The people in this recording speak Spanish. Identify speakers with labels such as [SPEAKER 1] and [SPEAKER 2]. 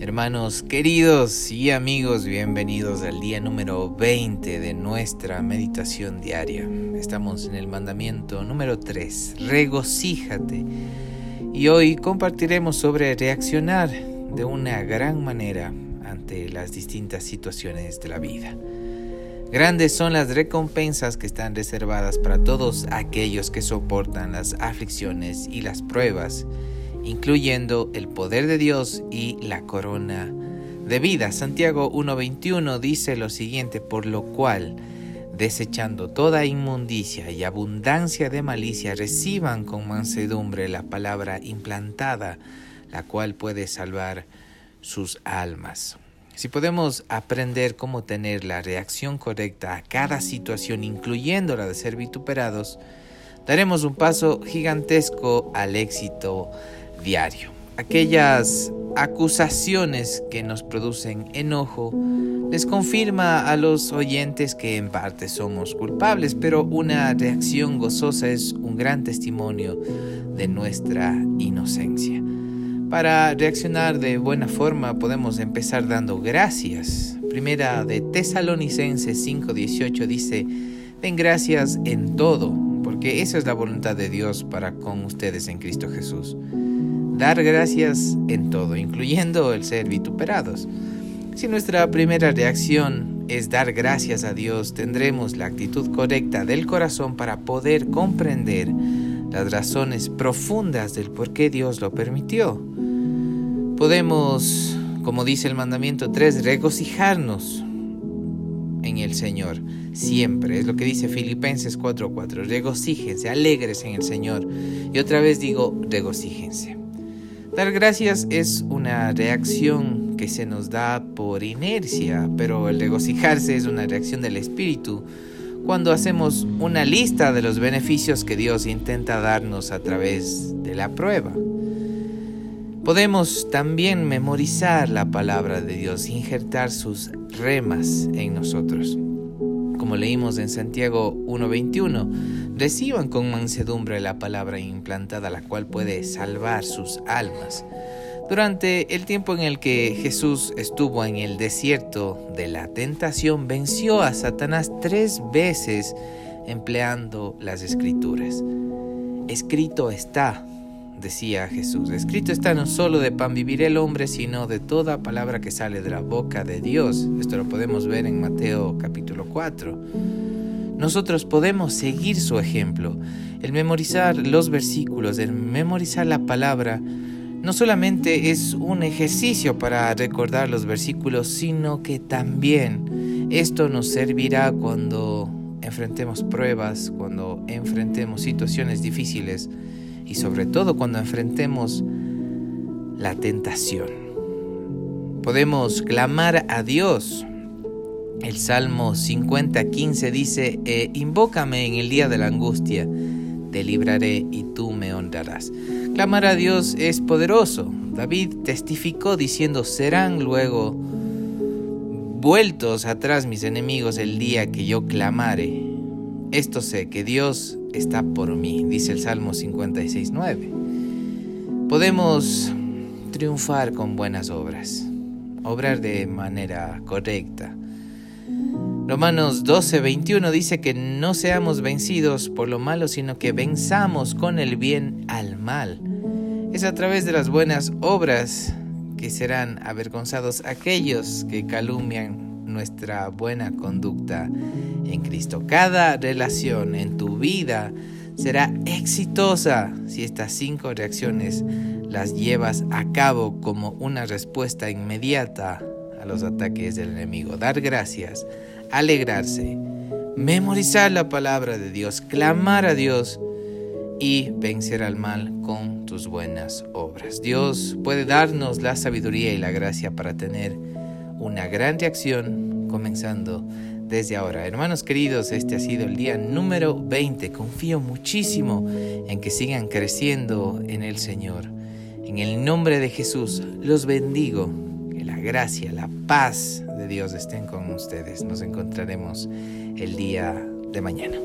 [SPEAKER 1] Hermanos queridos y amigos, bienvenidos al día número 20 de nuestra meditación diaria. Estamos en el mandamiento número 3, regocíjate. Y hoy compartiremos sobre reaccionar de una gran manera ante las distintas situaciones de la vida. Grandes son las recompensas que están reservadas para todos aquellos que soportan las aflicciones y las pruebas incluyendo el poder de Dios y la corona de vida. Santiago 1.21 dice lo siguiente, por lo cual, desechando toda inmundicia y abundancia de malicia, reciban con mansedumbre la palabra implantada, la cual puede salvar sus almas. Si podemos aprender cómo tener la reacción correcta a cada situación, incluyendo la de ser vituperados, daremos un paso gigantesco al éxito diario. Aquellas acusaciones que nos producen enojo les confirma a los oyentes que en parte somos culpables, pero una reacción gozosa es un gran testimonio de nuestra inocencia. Para reaccionar de buena forma podemos empezar dando gracias. Primera de Tesalonicenses 5:18 dice, den gracias en todo, porque esa es la voluntad de Dios para con ustedes en Cristo Jesús dar gracias en todo, incluyendo el ser vituperados. Si nuestra primera reacción es dar gracias a Dios, tendremos la actitud correcta del corazón para poder comprender las razones profundas del por qué Dios lo permitió. Podemos, como dice el mandamiento 3, regocijarnos en el Señor siempre. Es lo que dice Filipenses 4:4. Regocíjense, alegres en el Señor. Y otra vez digo, regocíjense. Dar gracias es una reacción que se nos da por inercia, pero el regocijarse es una reacción del espíritu cuando hacemos una lista de los beneficios que Dios intenta darnos a través de la prueba. Podemos también memorizar la palabra de Dios, injertar sus remas en nosotros. Como leímos en Santiago 1.21, reciban con mansedumbre la palabra implantada, la cual puede salvar sus almas. Durante el tiempo en el que Jesús estuvo en el desierto de la tentación, venció a Satanás tres veces empleando las escrituras. Escrito está, decía Jesús. Escrito está no solo de pan vivir el hombre, sino de toda palabra que sale de la boca de Dios. Esto lo podemos ver en Mateo capítulo 4. Nosotros podemos seguir su ejemplo. El memorizar los versículos, el memorizar la palabra, no solamente es un ejercicio para recordar los versículos, sino que también esto nos servirá cuando enfrentemos pruebas, cuando enfrentemos situaciones difíciles y sobre todo cuando enfrentemos la tentación. Podemos clamar a Dios. El Salmo 50:15 dice, e invócame en el día de la angustia, te libraré y tú me honrarás. Clamar a Dios es poderoso. David testificó diciendo, serán luego vueltos atrás mis enemigos el día que yo clamare. Esto sé que Dios está por mí, dice el Salmo 56.9. Podemos triunfar con buenas obras, obrar de manera correcta. Romanos 12:21 dice que no seamos vencidos por lo malo, sino que venzamos con el bien al mal. Es a través de las buenas obras que serán avergonzados aquellos que calumnian nuestra buena conducta en Cristo. Cada relación en tu vida será exitosa si estas cinco reacciones las llevas a cabo como una respuesta inmediata a los ataques del enemigo. Dar gracias, alegrarse, memorizar la palabra de Dios, clamar a Dios y vencer al mal con tus buenas obras. Dios puede darnos la sabiduría y la gracia para tener una gran reacción comenzando desde ahora. Hermanos queridos, este ha sido el día número 20. Confío muchísimo en que sigan creciendo en el Señor. En el nombre de Jesús los bendigo. Gracia, la paz de Dios estén con ustedes. Nos encontraremos el día de mañana.